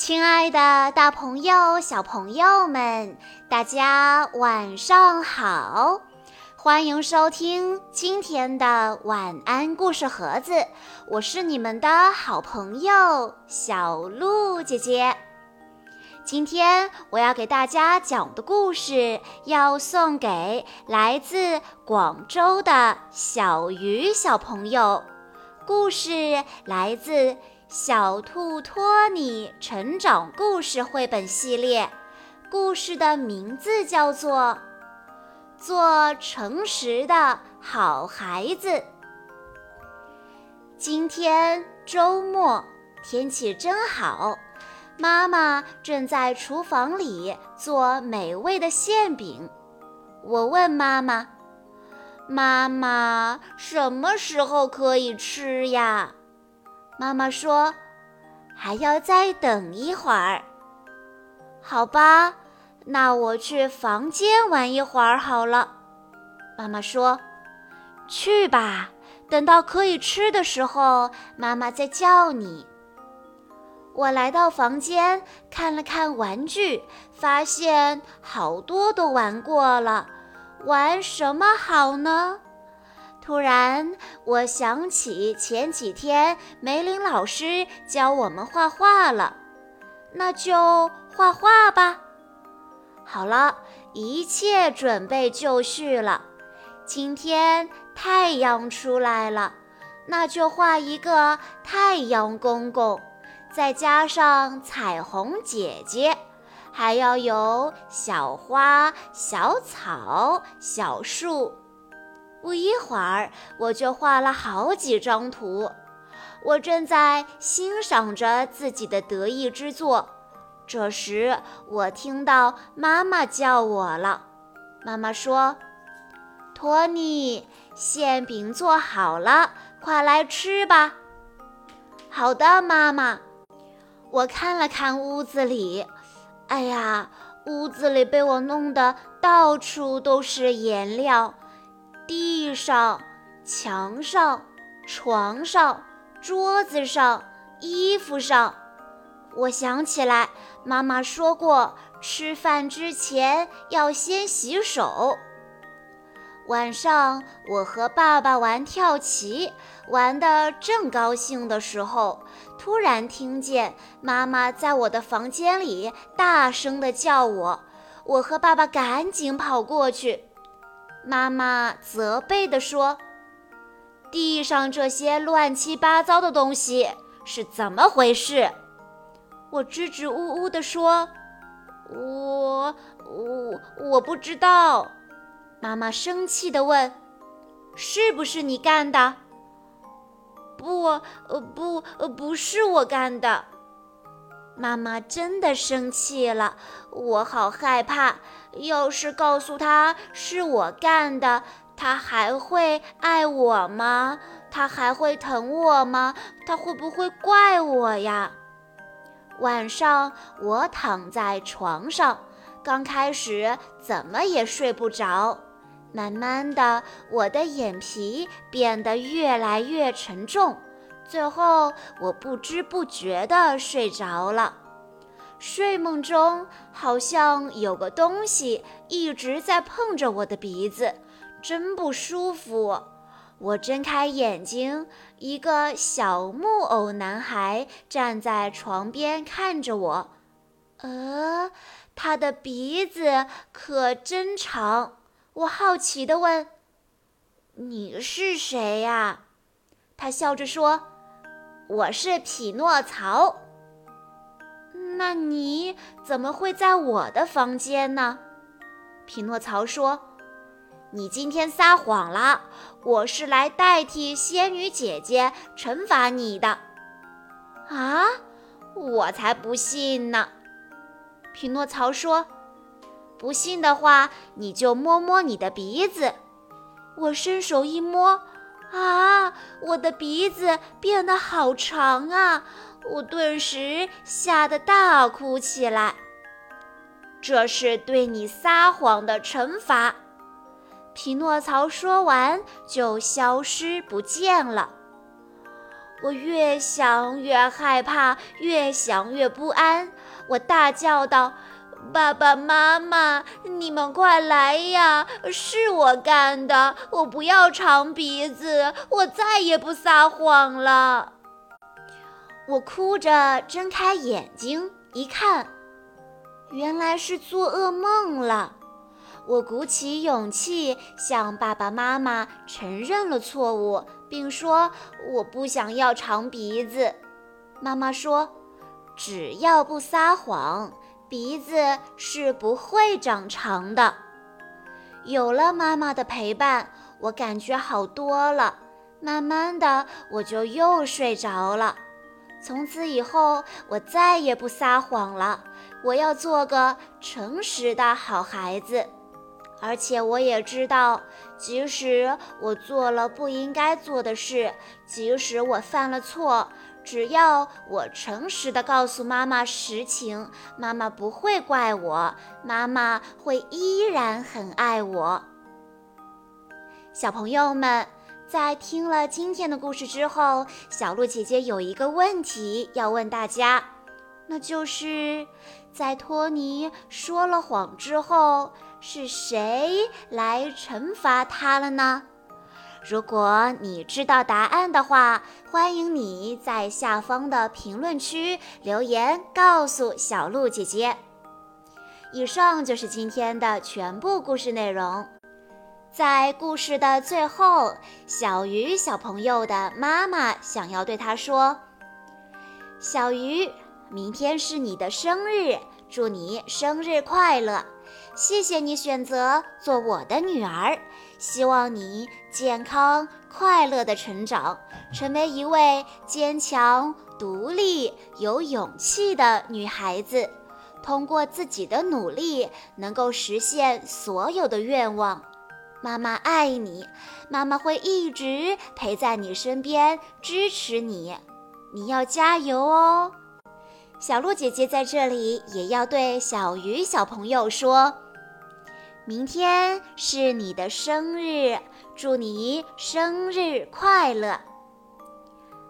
亲爱的，大朋友、小朋友们，大家晚上好！欢迎收听今天的晚安故事盒子，我是你们的好朋友小鹿姐姐。今天我要给大家讲的故事，要送给来自广州的小鱼小朋友。故事来自《小兔托尼成长故事绘本系列》，故事的名字叫做《做诚实的好孩子》。今天周末，天气真好，妈妈正在厨房里做美味的馅饼。我问妈妈。妈妈，什么时候可以吃呀？妈妈说，还要再等一会儿。好吧，那我去房间玩一会儿好了。妈妈说，去吧，等到可以吃的时候，妈妈再叫你。我来到房间看了看玩具，发现好多都玩过了。玩什么好呢？突然，我想起前几天梅林老师教我们画画了，那就画画吧。好了，一切准备就绪了。今天太阳出来了，那就画一个太阳公公，再加上彩虹姐姐。还要有小花、小草、小树。不一会儿，我就画了好几张图。我正在欣赏着自己的得意之作。这时，我听到妈妈叫我了。妈妈说：“托尼，馅饼做好了，快来吃吧。”好的，妈妈。我看了看屋子里。哎呀，屋子里被我弄得到处都是颜料，地上、墙上、床上、桌子上、衣服上。我想起来，妈妈说过，吃饭之前要先洗手。晚上，我和爸爸玩跳棋，玩得正高兴的时候，突然听见妈妈在我的房间里大声地叫我。我和爸爸赶紧跑过去，妈妈责备地说：“地上这些乱七八糟的东西是怎么回事？”我支支吾吾地说：“我我我不知道。”妈妈生气地问：“是不是你干的？”“不，呃，不，呃，不是我干的。”妈妈真的生气了，我好害怕。要是告诉她是我干的，她还会爱我吗？她还会疼我吗？她会不会怪我呀？晚上，我躺在床上，刚开始怎么也睡不着。慢慢的，我的眼皮变得越来越沉重，最后我不知不觉地睡着了。睡梦中好像有个东西一直在碰着我的鼻子，真不舒服。我睁开眼睛，一个小木偶男孩站在床边看着我。呃，他的鼻子可真长。我好奇地问：“你是谁呀？”他笑着说：“我是匹诺曹。”那你怎么会在我的房间呢？匹诺曹说：“你今天撒谎了，我是来代替仙女姐姐惩罚你的。”啊，我才不信呢！匹诺曹说。不信的话，你就摸摸你的鼻子。我伸手一摸，啊，我的鼻子变得好长啊！我顿时吓得大哭起来。这是对你撒谎的惩罚。匹诺曹说完就消失不见了。我越想越害怕，越想越不安。我大叫道：“爸爸妈妈，你们快来呀！是我干的，我不要长鼻子，我再也不撒谎了。”我哭着睁开眼睛，一看，原来是做噩梦了。我鼓起勇气向爸爸妈妈承认了错误，并说我不想要长鼻子。妈妈说：“只要不撒谎，鼻子是不会长长的。”有了妈妈的陪伴，我感觉好多了。慢慢的，我就又睡着了。从此以后，我再也不撒谎了。我要做个诚实的好孩子。而且我也知道，即使我做了不应该做的事，即使我犯了错，只要我诚实的告诉妈妈实情，妈妈不会怪我，妈妈会依然很爱我。小朋友们，在听了今天的故事之后，小鹿姐姐有一个问题要问大家，那就是在托尼说了谎之后。是谁来惩罚他了呢？如果你知道答案的话，欢迎你在下方的评论区留言告诉小鹿姐姐。以上就是今天的全部故事内容。在故事的最后，小鱼小朋友的妈妈想要对他说：“小鱼，明天是你的生日，祝你生日快乐。”谢谢你选择做我的女儿，希望你健康快乐的成长，成为一位坚强、独立、有勇气的女孩子。通过自己的努力，能够实现所有的愿望。妈妈爱你，妈妈会一直陪在你身边，支持你。你要加油哦！小鹿姐姐在这里也要对小鱼小朋友说：“明天是你的生日，祝你生日快乐！”